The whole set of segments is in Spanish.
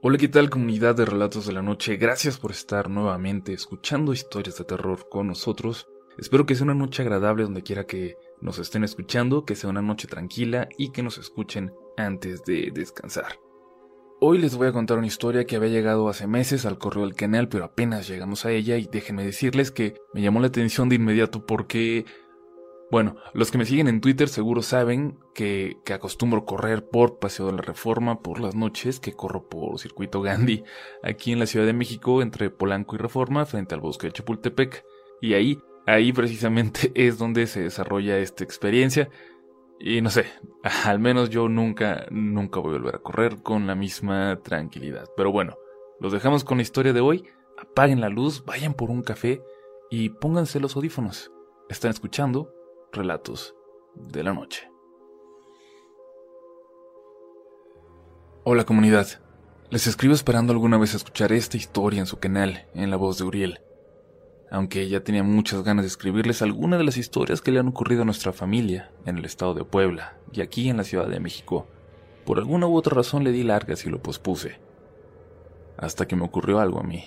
Hola, ¿qué tal comunidad de Relatos de la Noche? Gracias por estar nuevamente escuchando historias de terror con nosotros. Espero que sea una noche agradable donde quiera que nos estén escuchando, que sea una noche tranquila y que nos escuchen antes de descansar. Hoy les voy a contar una historia que había llegado hace meses al correo del canal, pero apenas llegamos a ella y déjenme decirles que me llamó la atención de inmediato porque bueno, los que me siguen en Twitter seguro saben que, que, acostumbro correr por Paseo de la Reforma por las noches, que corro por Circuito Gandhi, aquí en la Ciudad de México, entre Polanco y Reforma, frente al bosque de Chapultepec. Y ahí, ahí precisamente es donde se desarrolla esta experiencia. Y no sé, al menos yo nunca, nunca voy a volver a correr con la misma tranquilidad. Pero bueno, los dejamos con la historia de hoy. Apaguen la luz, vayan por un café y pónganse los audífonos. Están escuchando relatos de la noche. Hola comunidad, les escribo esperando alguna vez escuchar esta historia en su canal, en la voz de Uriel. Aunque ya tenía muchas ganas de escribirles alguna de las historias que le han ocurrido a nuestra familia en el estado de Puebla y aquí en la Ciudad de México, por alguna u otra razón le di largas y lo pospuse. Hasta que me ocurrió algo a mí.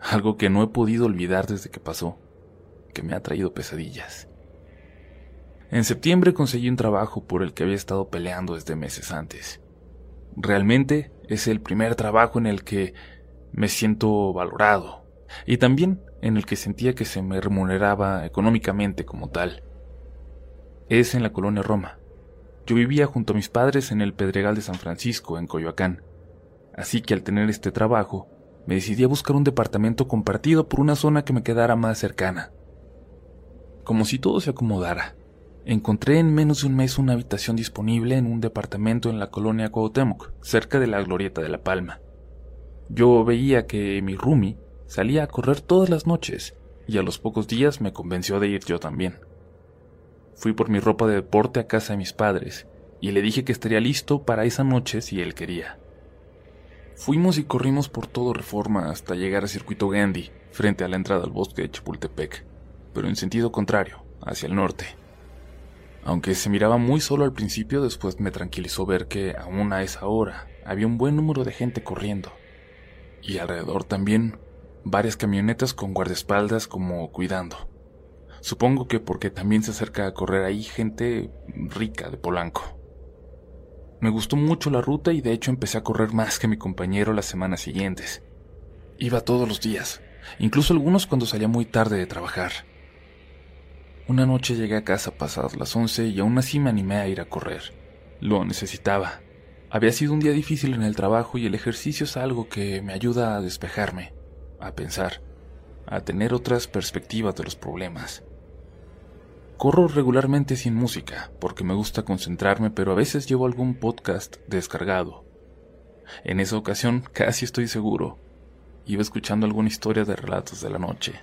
Algo que no he podido olvidar desde que pasó, que me ha traído pesadillas. En septiembre conseguí un trabajo por el que había estado peleando desde meses antes. Realmente es el primer trabajo en el que me siento valorado y también en el que sentía que se me remuneraba económicamente como tal. Es en la colonia Roma. Yo vivía junto a mis padres en el Pedregal de San Francisco, en Coyoacán. Así que al tener este trabajo, me decidí a buscar un departamento compartido por una zona que me quedara más cercana. Como si todo se acomodara, Encontré en menos de un mes una habitación disponible en un departamento en la colonia Cuauhtémoc, cerca de la Glorieta de la Palma. Yo veía que mi roomie salía a correr todas las noches y a los pocos días me convenció de ir yo también. Fui por mi ropa de deporte a casa de mis padres y le dije que estaría listo para esa noche si él quería. Fuimos y corrimos por todo Reforma hasta llegar a Circuito Gandhi, frente a la entrada al bosque de Chapultepec, pero en sentido contrario, hacia el norte. Aunque se miraba muy solo al principio, después me tranquilizó ver que aún a esa hora había un buen número de gente corriendo. Y alrededor también varias camionetas con guardaespaldas como cuidando. Supongo que porque también se acerca a correr ahí gente rica de Polanco. Me gustó mucho la ruta y de hecho empecé a correr más que mi compañero las semanas siguientes. Iba todos los días, incluso algunos cuando salía muy tarde de trabajar. Una noche llegué a casa pasadas las once y aún así me animé a ir a correr. Lo necesitaba. Había sido un día difícil en el trabajo y el ejercicio es algo que me ayuda a despejarme, a pensar, a tener otras perspectivas de los problemas. Corro regularmente sin música, porque me gusta concentrarme, pero a veces llevo algún podcast descargado. En esa ocasión, casi estoy seguro, iba escuchando alguna historia de relatos de la noche.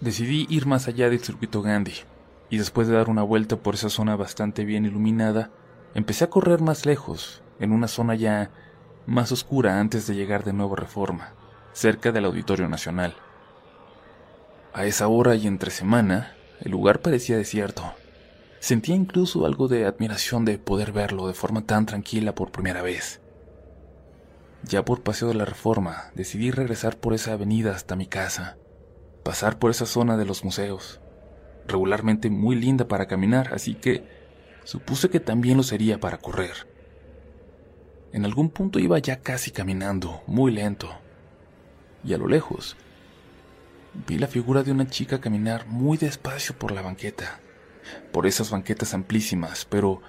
Decidí ir más allá del circuito Gandhi, y después de dar una vuelta por esa zona bastante bien iluminada, empecé a correr más lejos, en una zona ya más oscura antes de llegar de nuevo a Reforma, cerca del Auditorio Nacional. A esa hora y entre semana, el lugar parecía desierto. Sentía incluso algo de admiración de poder verlo de forma tan tranquila por primera vez. Ya por Paseo de la Reforma, decidí regresar por esa avenida hasta mi casa pasar por esa zona de los museos, regularmente muy linda para caminar, así que supuse que también lo sería para correr. En algún punto iba ya casi caminando, muy lento, y a lo lejos vi la figura de una chica caminar muy despacio por la banqueta, por esas banquetas amplísimas, pero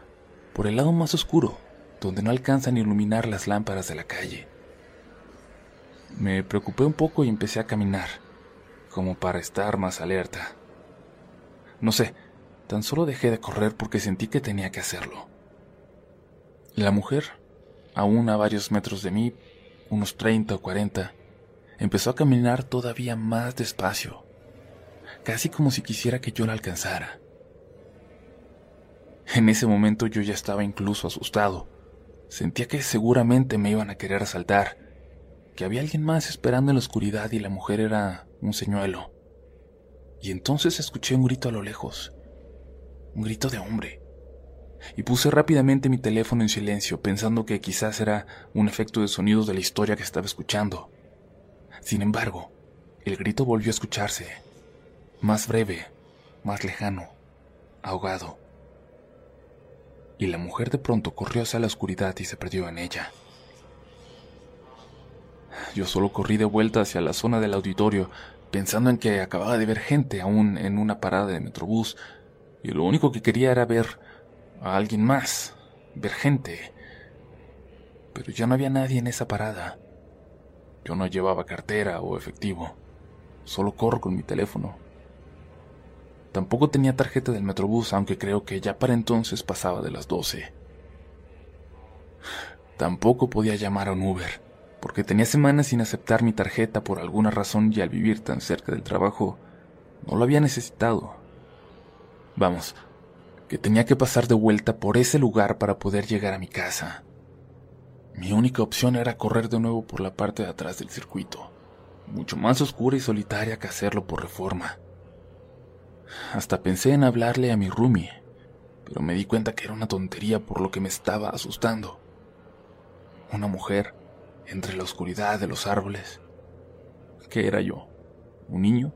por el lado más oscuro, donde no alcanzan a iluminar las lámparas de la calle. Me preocupé un poco y empecé a caminar como para estar más alerta. No sé, tan solo dejé de correr porque sentí que tenía que hacerlo. La mujer, aún a varios metros de mí, unos 30 o 40, empezó a caminar todavía más despacio, casi como si quisiera que yo la alcanzara. En ese momento yo ya estaba incluso asustado. Sentía que seguramente me iban a querer asaltar, que había alguien más esperando en la oscuridad y la mujer era un señuelo. Y entonces escuché un grito a lo lejos, un grito de hombre. y puse rápidamente mi teléfono en silencio, pensando que quizás era un efecto de sonidos de la historia que estaba escuchando. Sin embargo, el grito volvió a escucharse, más breve, más lejano, ahogado. Y la mujer de pronto corrió hacia la oscuridad y se perdió en ella. Yo solo corrí de vuelta hacia la zona del auditorio, pensando en que acababa de ver gente aún en una parada de metrobús, y lo único que quería era ver a alguien más, ver gente. Pero ya no había nadie en esa parada. Yo no llevaba cartera o efectivo, solo corro con mi teléfono. Tampoco tenía tarjeta del Metrobús, aunque creo que ya para entonces pasaba de las 12. Tampoco podía llamar a un Uber, porque tenía semanas sin aceptar mi tarjeta por alguna razón y al vivir tan cerca del trabajo, no lo había necesitado. Vamos, que tenía que pasar de vuelta por ese lugar para poder llegar a mi casa. Mi única opción era correr de nuevo por la parte de atrás del circuito, mucho más oscura y solitaria que hacerlo por reforma. Hasta pensé en hablarle a mi roomie, pero me di cuenta que era una tontería por lo que me estaba asustando. Una mujer entre la oscuridad de los árboles. ¿Qué era yo? ¿Un niño?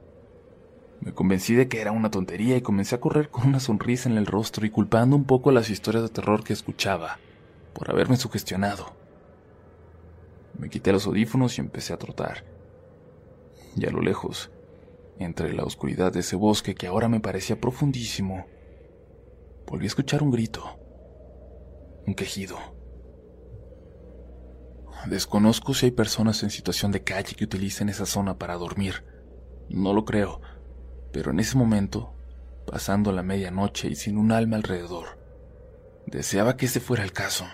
Me convencí de que era una tontería y comencé a correr con una sonrisa en el rostro y culpando un poco las historias de terror que escuchaba por haberme sugestionado. Me quité los audífonos y empecé a trotar. Y a lo lejos, entre la oscuridad de ese bosque que ahora me parecía profundísimo, volví a escuchar un grito, un quejido. Desconozco si hay personas en situación de calle que utilicen esa zona para dormir. No lo creo, pero en ese momento, pasando la medianoche y sin un alma alrededor, deseaba que ese fuera el caso.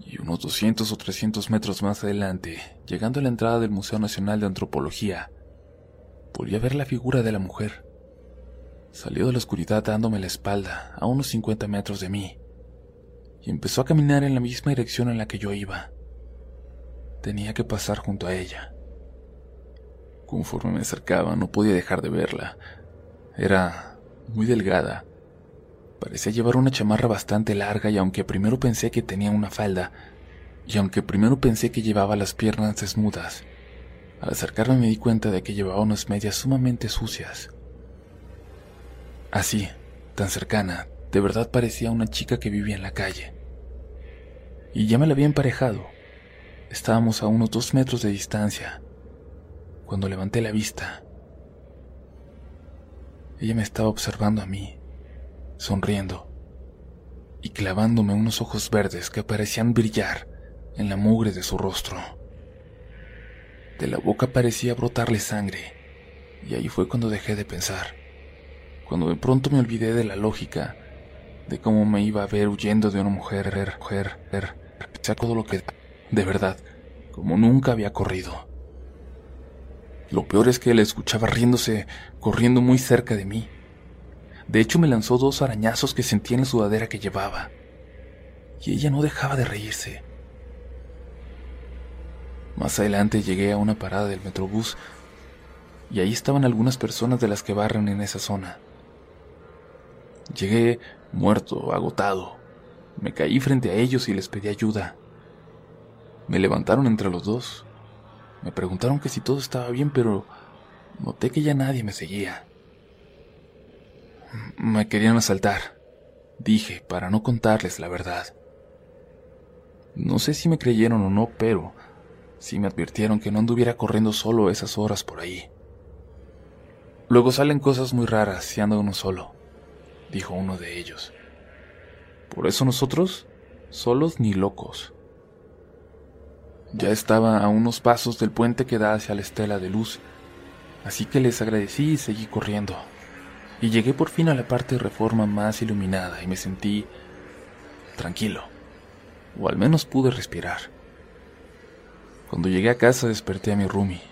Y unos 200 o 300 metros más adelante, llegando a la entrada del Museo Nacional de Antropología, volví a ver la figura de la mujer. Salió de la oscuridad dándome la espalda a unos 50 metros de mí y empezó a caminar en la misma dirección en la que yo iba. Tenía que pasar junto a ella. Conforme me acercaba no podía dejar de verla. Era muy delgada. Parecía llevar una chamarra bastante larga y aunque primero pensé que tenía una falda, y aunque primero pensé que llevaba las piernas desnudas, al acercarme me di cuenta de que llevaba unas medias sumamente sucias. Así, tan cercana, de verdad parecía una chica que vivía en la calle. Y ya me la había emparejado. Estábamos a unos dos metros de distancia, cuando levanté la vista. Ella me estaba observando a mí, sonriendo, y clavándome unos ojos verdes que parecían brillar en la mugre de su rostro. De la boca parecía brotarle sangre, y ahí fue cuando dejé de pensar, cuando de pronto me olvidé de la lógica, de cómo me iba a ver huyendo de una mujer, mujer, mujer, todo lo que... De verdad, como nunca había corrido. Lo peor es que la escuchaba riéndose, corriendo muy cerca de mí. De hecho, me lanzó dos arañazos que sentía en la sudadera que llevaba. Y ella no dejaba de reírse. Más adelante llegué a una parada del metrobús y ahí estaban algunas personas de las que barren en esa zona. Llegué muerto, agotado. Me caí frente a ellos y les pedí ayuda. Me levantaron entre los dos. Me preguntaron que si todo estaba bien, pero noté que ya nadie me seguía. Me querían asaltar, dije, para no contarles la verdad. No sé si me creyeron o no, pero sí me advirtieron que no anduviera corriendo solo esas horas por ahí. Luego salen cosas muy raras si anda uno solo, dijo uno de ellos. Por eso nosotros, solos ni locos. Ya estaba a unos pasos del puente que da hacia la estela de luz, así que les agradecí y seguí corriendo. Y llegué por fin a la parte de reforma más iluminada y me sentí tranquilo, o al menos pude respirar. Cuando llegué a casa desperté a mi roomie.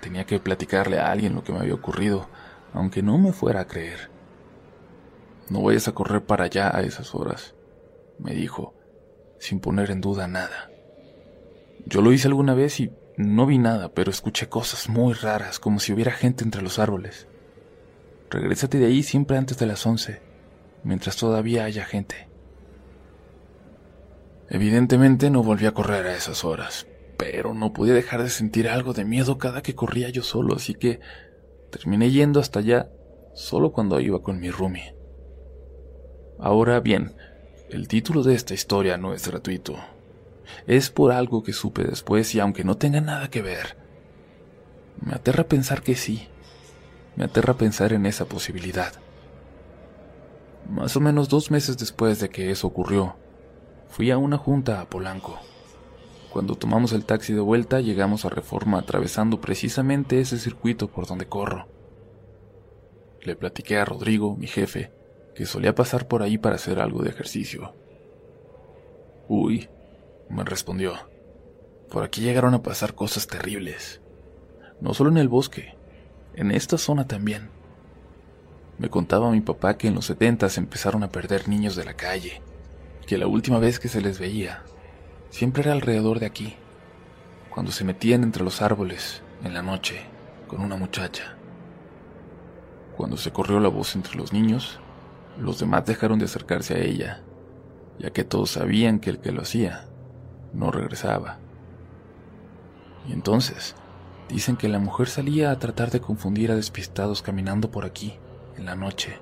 Tenía que platicarle a alguien lo que me había ocurrido, aunque no me fuera a creer. No vayas a correr para allá a esas horas, me dijo, sin poner en duda nada. Yo lo hice alguna vez y no vi nada, pero escuché cosas muy raras, como si hubiera gente entre los árboles. Regrésate de ahí siempre antes de las once. mientras todavía haya gente. Evidentemente no volví a correr a esas horas, pero no podía dejar de sentir algo de miedo cada que corría yo solo, así que terminé yendo hasta allá solo cuando iba con mi roomie. Ahora bien, el título de esta historia no es gratuito. Es por algo que supe después y aunque no tenga nada que ver, me aterra pensar que sí. Me aterra pensar en esa posibilidad. Más o menos dos meses después de que eso ocurrió, fui a una junta a Polanco. Cuando tomamos el taxi de vuelta llegamos a Reforma atravesando precisamente ese circuito por donde corro. Le platiqué a Rodrigo, mi jefe, que solía pasar por ahí para hacer algo de ejercicio. Uy, me respondió, por aquí llegaron a pasar cosas terribles. No solo en el bosque, en esta zona también. Me contaba mi papá que en los setentas empezaron a perder niños de la calle, que la última vez que se les veía siempre era alrededor de aquí, cuando se metían entre los árboles en la noche con una muchacha. Cuando se corrió la voz entre los niños, los demás dejaron de acercarse a ella, ya que todos sabían que el que lo hacía no regresaba. Y entonces, dicen que la mujer salía a tratar de confundir a despistados caminando por aquí, en la noche.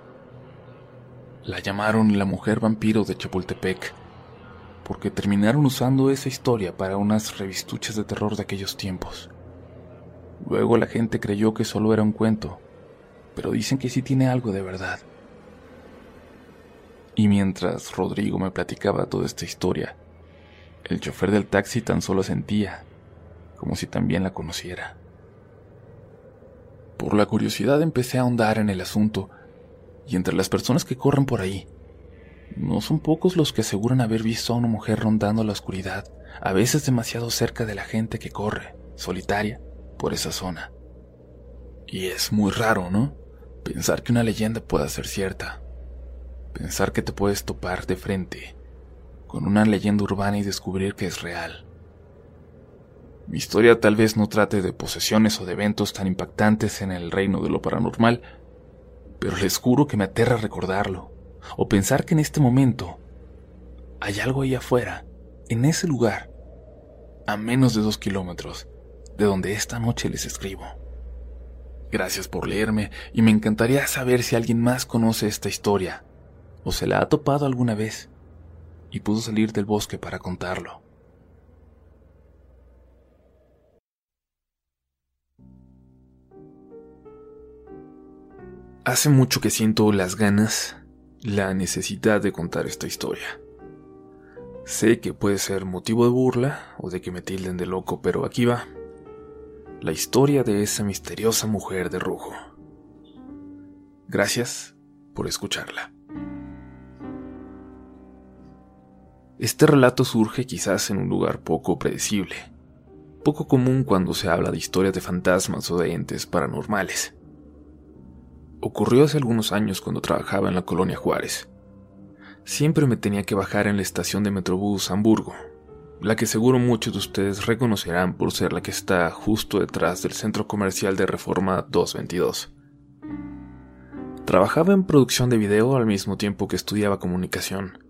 La llamaron la mujer vampiro de Chapultepec, porque terminaron usando esa historia para unas revistuchas de terror de aquellos tiempos. Luego la gente creyó que solo era un cuento, pero dicen que sí tiene algo de verdad. Y mientras Rodrigo me platicaba toda esta historia, el chofer del taxi tan solo sentía, como si también la conociera. Por la curiosidad empecé a ahondar en el asunto, y entre las personas que corren por ahí, no son pocos los que aseguran haber visto a una mujer rondando la oscuridad, a veces demasiado cerca de la gente que corre, solitaria, por esa zona. Y es muy raro, ¿no? Pensar que una leyenda pueda ser cierta. Pensar que te puedes topar de frente con una leyenda urbana y descubrir que es real. Mi historia tal vez no trate de posesiones o de eventos tan impactantes en el reino de lo paranormal, pero les juro que me aterra recordarlo, o pensar que en este momento hay algo ahí afuera, en ese lugar, a menos de dos kilómetros de donde esta noche les escribo. Gracias por leerme y me encantaría saber si alguien más conoce esta historia o se la ha topado alguna vez y pudo salir del bosque para contarlo. Hace mucho que siento las ganas, la necesidad de contar esta historia. Sé que puede ser motivo de burla o de que me tilden de loco, pero aquí va. La historia de esa misteriosa mujer de rojo. Gracias por escucharla. Este relato surge quizás en un lugar poco predecible, poco común cuando se habla de historias de fantasmas o de entes paranormales. Ocurrió hace algunos años cuando trabajaba en la colonia Juárez. Siempre me tenía que bajar en la estación de Metrobús Hamburgo, la que seguro muchos de ustedes reconocerán por ser la que está justo detrás del centro comercial de Reforma 222. Trabajaba en producción de video al mismo tiempo que estudiaba comunicación.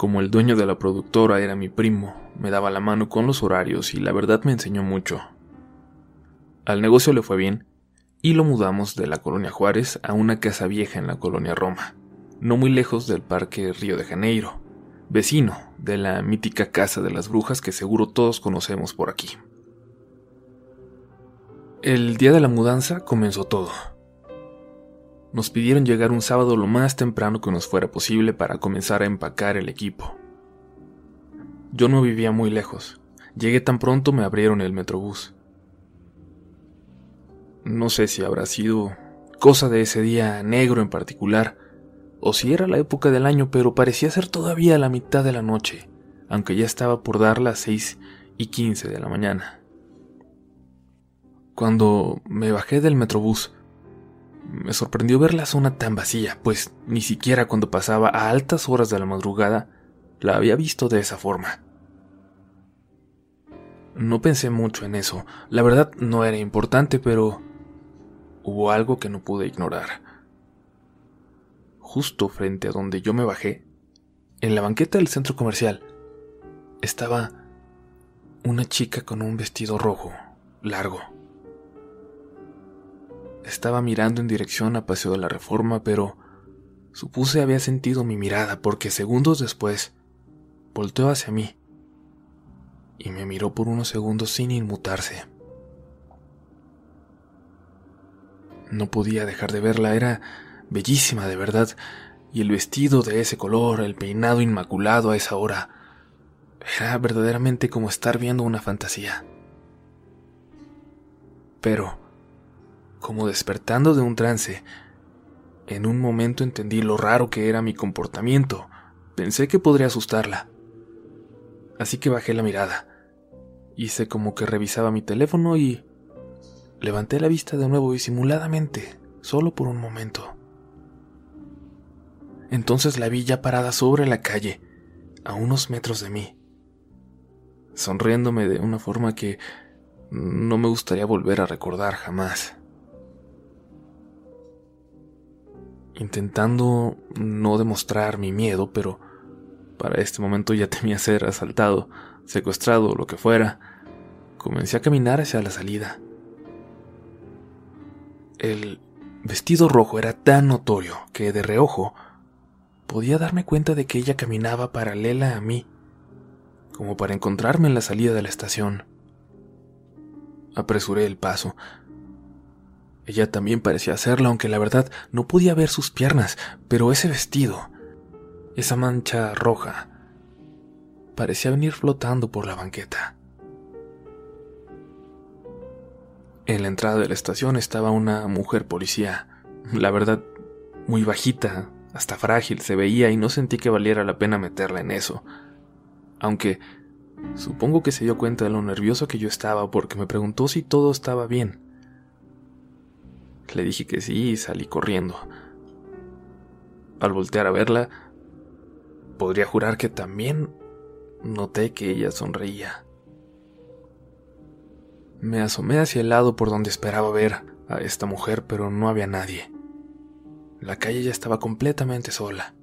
Como el dueño de la productora era mi primo, me daba la mano con los horarios y la verdad me enseñó mucho. Al negocio le fue bien y lo mudamos de la colonia Juárez a una casa vieja en la colonia Roma, no muy lejos del Parque Río de Janeiro, vecino de la mítica Casa de las Brujas que seguro todos conocemos por aquí. El día de la mudanza comenzó todo. Nos pidieron llegar un sábado lo más temprano que nos fuera posible para comenzar a empacar el equipo. Yo no vivía muy lejos. Llegué tan pronto me abrieron el metrobús. No sé si habrá sido cosa de ese día negro en particular, o si era la época del año, pero parecía ser todavía la mitad de la noche, aunque ya estaba por dar las seis y quince de la mañana. Cuando me bajé del metrobús, me sorprendió ver la zona tan vacía, pues ni siquiera cuando pasaba a altas horas de la madrugada la había visto de esa forma. No pensé mucho en eso, la verdad no era importante, pero hubo algo que no pude ignorar. justo frente a donde yo me bajé, en la banqueta del centro comercial, estaba una chica con un vestido rojo, largo. Estaba mirando en dirección a Paseo de la Reforma, pero supuse había sentido mi mirada porque segundos después volteó hacia mí y me miró por unos segundos sin inmutarse. No podía dejar de verla, era bellísima de verdad, y el vestido de ese color, el peinado inmaculado a esa hora, era verdaderamente como estar viendo una fantasía. Pero, como despertando de un trance, en un momento entendí lo raro que era mi comportamiento. Pensé que podría asustarla. Así que bajé la mirada. Hice como que revisaba mi teléfono y levanté la vista de nuevo disimuladamente, solo por un momento. Entonces la vi ya parada sobre la calle, a unos metros de mí, sonriéndome de una forma que no me gustaría volver a recordar jamás. Intentando no demostrar mi miedo, pero para este momento ya temía ser asaltado, secuestrado lo que fuera, comencé a caminar hacia la salida. El vestido rojo era tan notorio que de reojo podía darme cuenta de que ella caminaba paralela a mí, como para encontrarme en la salida de la estación. Apresuré el paso. Ella también parecía hacerlo, aunque la verdad no podía ver sus piernas, pero ese vestido, esa mancha roja, parecía venir flotando por la banqueta. En la entrada de la estación estaba una mujer policía, la verdad, muy bajita, hasta frágil se veía y no sentí que valiera la pena meterla en eso. Aunque supongo que se dio cuenta de lo nervioso que yo estaba porque me preguntó si todo estaba bien. Le dije que sí y salí corriendo. Al voltear a verla, podría jurar que también noté que ella sonreía. Me asomé hacia el lado por donde esperaba ver a esta mujer, pero no había nadie. La calle ya estaba completamente sola.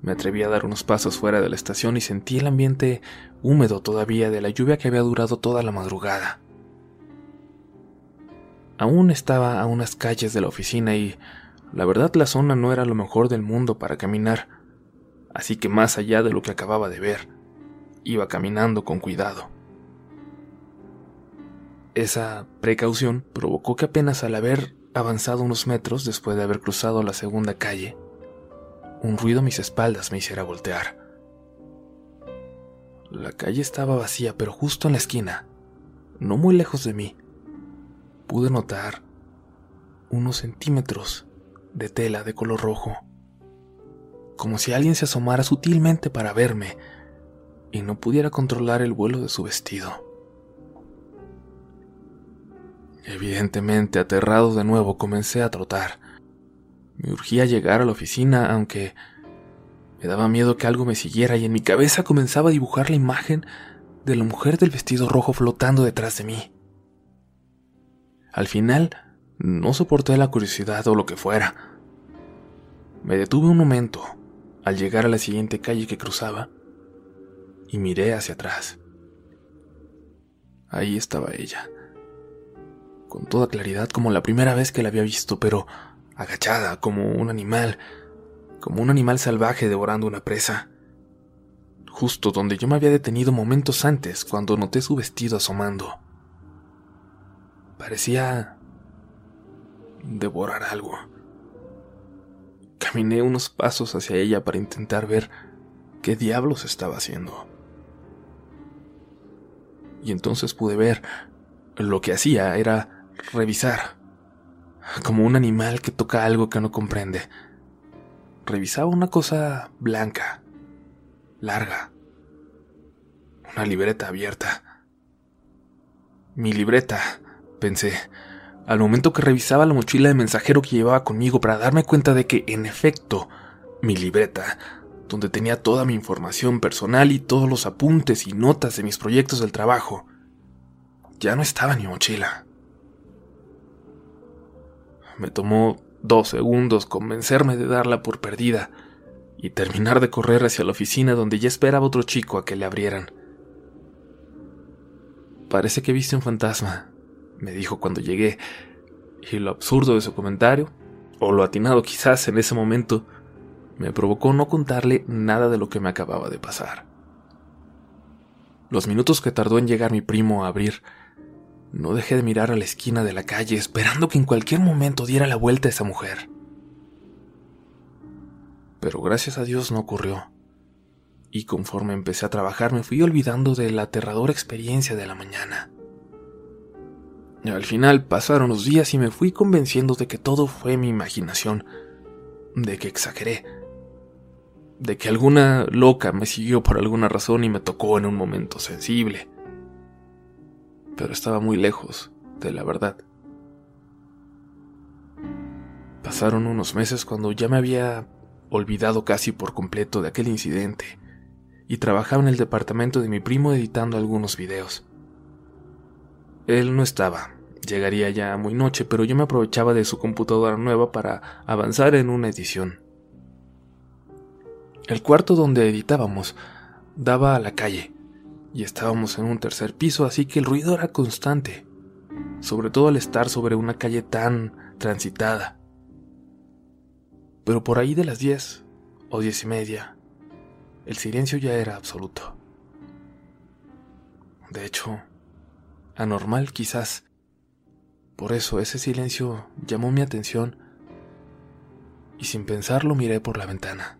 Me atreví a dar unos pasos fuera de la estación y sentí el ambiente húmedo todavía de la lluvia que había durado toda la madrugada. Aún estaba a unas calles de la oficina y la verdad la zona no era lo mejor del mundo para caminar, así que más allá de lo que acababa de ver, iba caminando con cuidado. Esa precaución provocó que apenas al haber avanzado unos metros después de haber cruzado la segunda calle, un ruido a mis espaldas me hiciera voltear. La calle estaba vacía, pero justo en la esquina, no muy lejos de mí, pude notar unos centímetros de tela de color rojo, como si alguien se asomara sutilmente para verme y no pudiera controlar el vuelo de su vestido. Evidentemente, aterrado de nuevo, comencé a trotar. Me urgía llegar a la oficina, aunque me daba miedo que algo me siguiera y en mi cabeza comenzaba a dibujar la imagen de la mujer del vestido rojo flotando detrás de mí. Al final, no soporté la curiosidad o lo que fuera. Me detuve un momento al llegar a la siguiente calle que cruzaba y miré hacia atrás. Ahí estaba ella con toda claridad como la primera vez que la había visto, pero agachada como un animal, como un animal salvaje devorando una presa. Justo donde yo me había detenido momentos antes cuando noté su vestido asomando. Parecía devorar algo. Caminé unos pasos hacia ella para intentar ver qué diablos estaba haciendo. Y entonces pude ver lo que hacía era revisar, como un animal que toca algo que no comprende. Revisaba una cosa blanca, larga, una libreta abierta. Mi libreta, pensé, al momento que revisaba la mochila de mensajero que llevaba conmigo para darme cuenta de que, en efecto, mi libreta, donde tenía toda mi información personal y todos los apuntes y notas de mis proyectos del trabajo, ya no estaba en mi mochila. Me tomó dos segundos convencerme de darla por perdida y terminar de correr hacia la oficina donde ya esperaba otro chico a que le abrieran. Parece que viste un fantasma, me dijo cuando llegué, y lo absurdo de su comentario, o lo atinado quizás en ese momento, me provocó no contarle nada de lo que me acababa de pasar. Los minutos que tardó en llegar mi primo a abrir, no dejé de mirar a la esquina de la calle esperando que en cualquier momento diera la vuelta esa mujer. Pero gracias a Dios no ocurrió. Y conforme empecé a trabajar me fui olvidando de la aterradora experiencia de la mañana. Al final pasaron los días y me fui convenciendo de que todo fue mi imaginación, de que exageré, de que alguna loca me siguió por alguna razón y me tocó en un momento sensible. Pero estaba muy lejos de la verdad. Pasaron unos meses cuando ya me había olvidado casi por completo de aquel incidente y trabajaba en el departamento de mi primo editando algunos videos. Él no estaba, llegaría ya muy noche, pero yo me aprovechaba de su computadora nueva para avanzar en una edición. El cuarto donde editábamos daba a la calle, y estábamos en un tercer piso, así que el ruido era constante, sobre todo al estar sobre una calle tan transitada. Pero por ahí de las diez o diez y media, el silencio ya era absoluto. De hecho, anormal quizás. Por eso ese silencio llamó mi atención y sin pensarlo miré por la ventana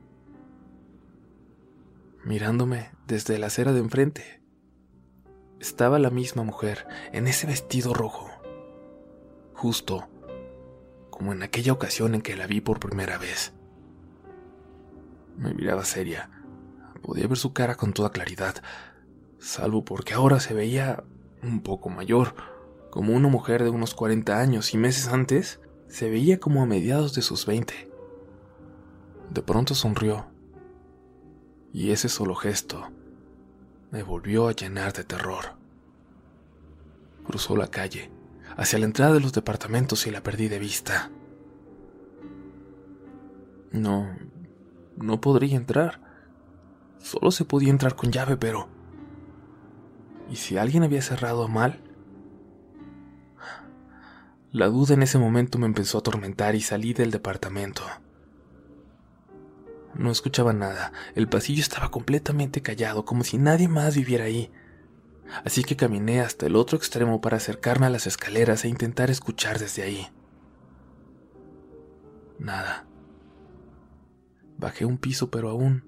mirándome desde la acera de enfrente. Estaba la misma mujer en ese vestido rojo, justo como en aquella ocasión en que la vi por primera vez. Me miraba seria, podía ver su cara con toda claridad, salvo porque ahora se veía un poco mayor, como una mujer de unos 40 años y meses antes se veía como a mediados de sus 20. De pronto sonrió y ese solo gesto me volvió a llenar de terror. Cruzó la calle, hacia la entrada de los departamentos y la perdí de vista. No, no podría entrar. Solo se podía entrar con llave, pero... ¿Y si alguien había cerrado mal? La duda en ese momento me empezó a atormentar y salí del departamento. No escuchaba nada. El pasillo estaba completamente callado, como si nadie más viviera ahí. Así que caminé hasta el otro extremo para acercarme a las escaleras e intentar escuchar desde ahí. Nada. Bajé un piso, pero aún...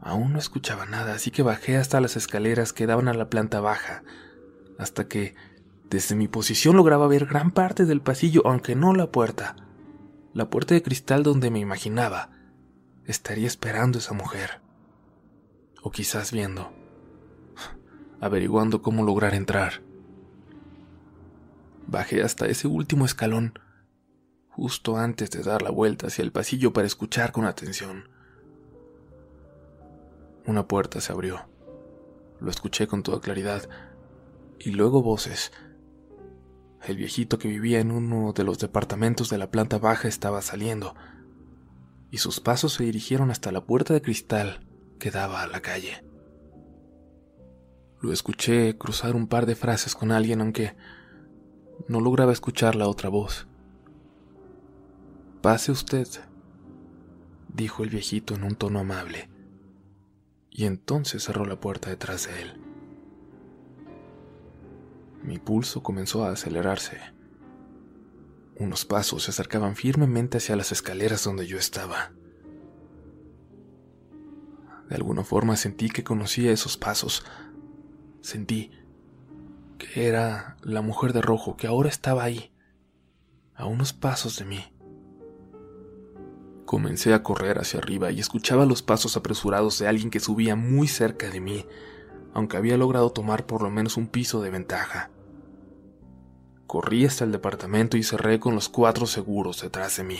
Aún no escuchaba nada, así que bajé hasta las escaleras que daban a la planta baja, hasta que, desde mi posición, lograba ver gran parte del pasillo, aunque no la puerta. La puerta de cristal donde me imaginaba estaría esperando esa mujer. O quizás viendo, averiguando cómo lograr entrar. Bajé hasta ese último escalón, justo antes de dar la vuelta hacia el pasillo para escuchar con atención. Una puerta se abrió. Lo escuché con toda claridad. Y luego voces. El viejito que vivía en uno de los departamentos de la planta baja estaba saliendo y sus pasos se dirigieron hasta la puerta de cristal que daba a la calle. Lo escuché cruzar un par de frases con alguien, aunque no lograba escuchar la otra voz. Pase usted, dijo el viejito en un tono amable, y entonces cerró la puerta detrás de él. Mi pulso comenzó a acelerarse. Unos pasos se acercaban firmemente hacia las escaleras donde yo estaba. De alguna forma sentí que conocía esos pasos. Sentí que era la mujer de rojo que ahora estaba ahí, a unos pasos de mí. Comencé a correr hacia arriba y escuchaba los pasos apresurados de alguien que subía muy cerca de mí, aunque había logrado tomar por lo menos un piso de ventaja. Corrí hasta el departamento y cerré con los cuatro seguros detrás de mí.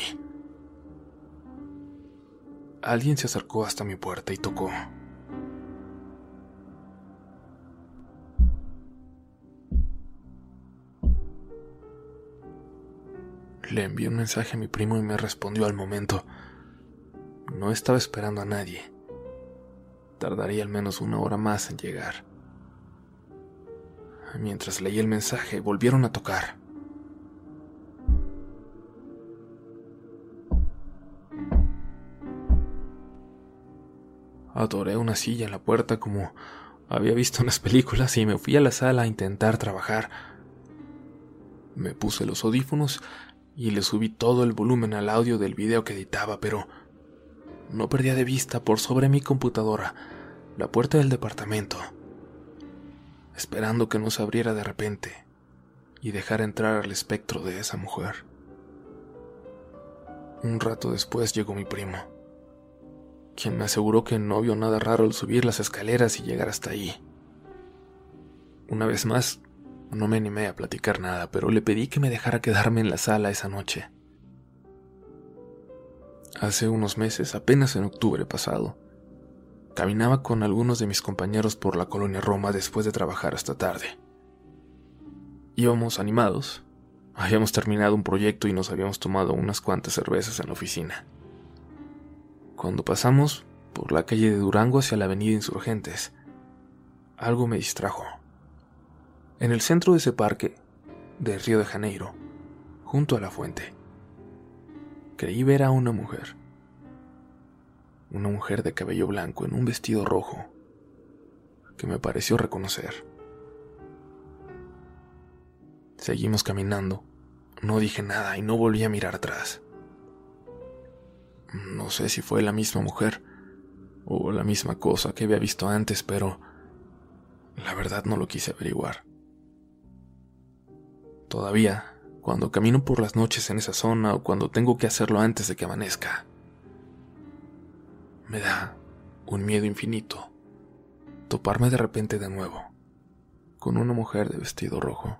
Alguien se acercó hasta mi puerta y tocó. Le envié un mensaje a mi primo y me respondió al momento. No estaba esperando a nadie. Tardaría al menos una hora más en llegar. Mientras leí el mensaje, volvieron a tocar. Adoré una silla en la puerta como había visto en las películas y me fui a la sala a intentar trabajar. Me puse los audífonos y le subí todo el volumen al audio del video que editaba, pero no perdía de vista por sobre mi computadora la puerta del departamento, esperando que no se abriera de repente y dejara entrar al espectro de esa mujer. Un rato después llegó mi primo quien me aseguró que no vio nada raro al subir las escaleras y llegar hasta ahí. Una vez más, no me animé a platicar nada, pero le pedí que me dejara quedarme en la sala esa noche. Hace unos meses, apenas en octubre pasado, caminaba con algunos de mis compañeros por la colonia Roma después de trabajar hasta tarde. Íbamos animados, habíamos terminado un proyecto y nos habíamos tomado unas cuantas cervezas en la oficina. Cuando pasamos por la calle de Durango hacia la avenida Insurgentes, algo me distrajo. En el centro de ese parque, de Río de Janeiro, junto a la fuente, creí ver a una mujer. Una mujer de cabello blanco en un vestido rojo, que me pareció reconocer. Seguimos caminando. No dije nada y no volví a mirar atrás. No sé si fue la misma mujer o la misma cosa que había visto antes, pero la verdad no lo quise averiguar. Todavía, cuando camino por las noches en esa zona o cuando tengo que hacerlo antes de que amanezca, me da un miedo infinito toparme de repente de nuevo con una mujer de vestido rojo.